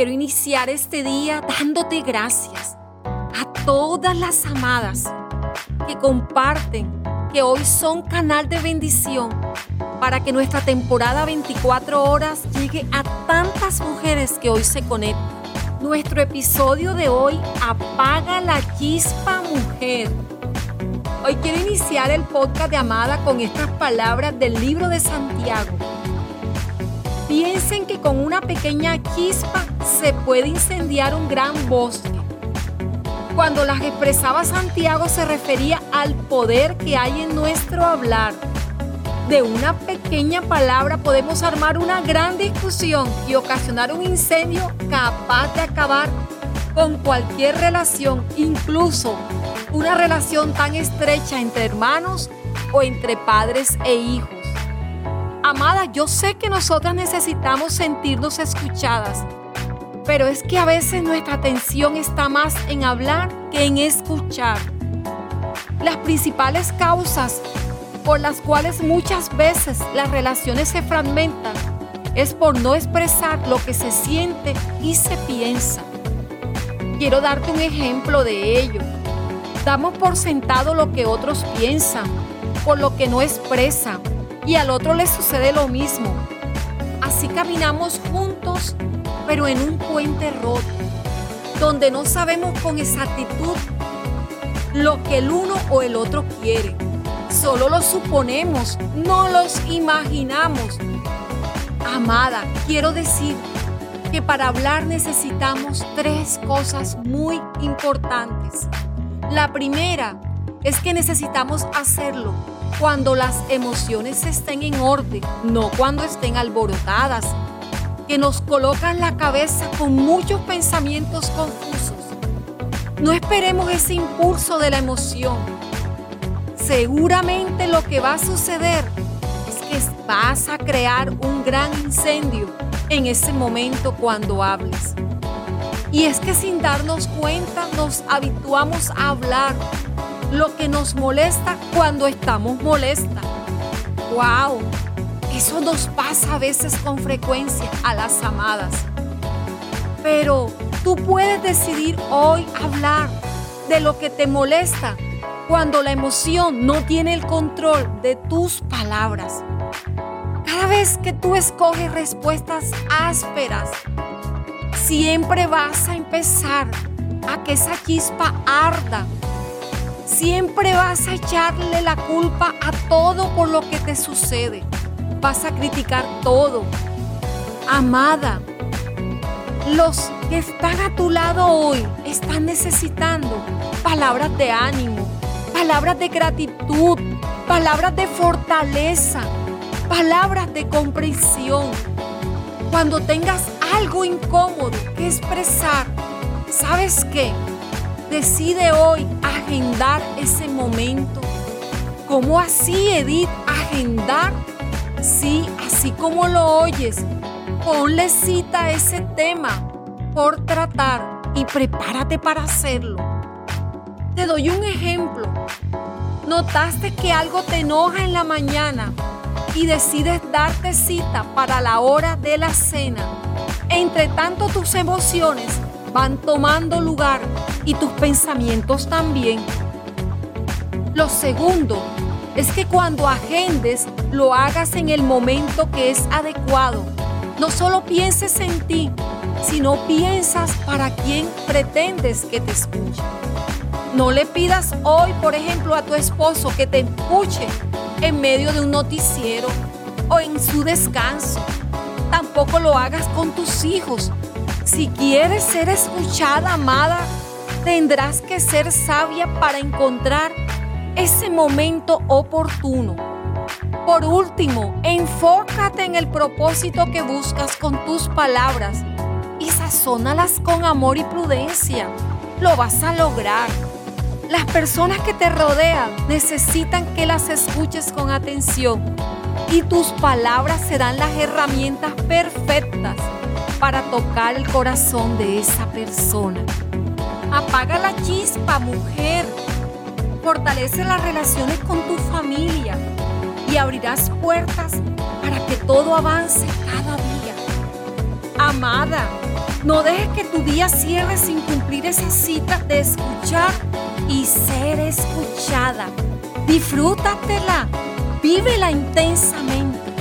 quiero iniciar este día dándote gracias a todas las amadas que comparten, que hoy son canal de bendición para que nuestra temporada 24 horas llegue a tantas mujeres que hoy se conectan. Nuestro episodio de hoy apaga la chispa mujer. Hoy quiero iniciar el podcast de Amada con estas palabras del libro de Santiago. Piensen que con una pequeña chispa se puede incendiar un gran bosque. Cuando las expresaba Santiago se refería al poder que hay en nuestro hablar. De una pequeña palabra podemos armar una gran discusión y ocasionar un incendio capaz de acabar con cualquier relación, incluso una relación tan estrecha entre hermanos o entre padres e hijos. Amada, yo sé que nosotras necesitamos sentirnos escuchadas, pero es que a veces nuestra atención está más en hablar que en escuchar. Las principales causas por las cuales muchas veces las relaciones se fragmentan es por no expresar lo que se siente y se piensa. Quiero darte un ejemplo de ello. Damos por sentado lo que otros piensan, por lo que no expresan y al otro le sucede lo mismo. Así caminamos juntos, pero en un puente roto, donde no sabemos con exactitud lo que el uno o el otro quiere. Solo lo suponemos, no los imaginamos. Amada, quiero decir que para hablar necesitamos tres cosas muy importantes. La primera es que necesitamos hacerlo cuando las emociones estén en orden, no cuando estén alborotadas, que nos colocan la cabeza con muchos pensamientos confusos. No esperemos ese impulso de la emoción. Seguramente lo que va a suceder es que vas a crear un gran incendio en ese momento cuando hables. Y es que sin darnos cuenta nos habituamos a hablar lo que nos molesta cuando estamos molestas. ¡Wow! Eso nos pasa a veces con frecuencia a las amadas. Pero tú puedes decidir hoy hablar de lo que te molesta cuando la emoción no tiene el control de tus palabras. Cada vez que tú escoges respuestas ásperas, siempre vas a empezar a que esa chispa arda Siempre vas a echarle la culpa a todo por lo que te sucede. Vas a criticar todo. Amada, los que están a tu lado hoy están necesitando palabras de ánimo, palabras de gratitud, palabras de fortaleza, palabras de comprensión. Cuando tengas algo incómodo que expresar, ¿sabes qué? Decide hoy agendar ese momento. ¿Cómo así, Edith? ¿Agendar? Sí, así como lo oyes. Ponle cita a ese tema por tratar y prepárate para hacerlo. Te doy un ejemplo. Notaste que algo te enoja en la mañana y decides darte cita para la hora de la cena. Entre tanto tus emociones van tomando lugar y tus pensamientos también. Lo segundo es que cuando agendes lo hagas en el momento que es adecuado. No solo pienses en ti, sino piensas para quién pretendes que te escuche. No le pidas hoy, por ejemplo, a tu esposo que te escuche en medio de un noticiero o en su descanso. Tampoco lo hagas con tus hijos si quieres ser escuchada, amada, tendrás que ser sabia para encontrar ese momento oportuno. Por último, enfócate en el propósito que buscas con tus palabras y sazónalas con amor y prudencia. Lo vas a lograr. Las personas que te rodean necesitan que las escuches con atención y tus palabras serán las herramientas perfectas para tocar el corazón de esa persona. Apaga la chispa, mujer. Fortalece las relaciones con tu familia y abrirás puertas para que todo avance cada día. Amada, No dejes que tu día cierre sin cumplir esa cita de escuchar y ser escuchada. Disfrútatela, vívela intensamente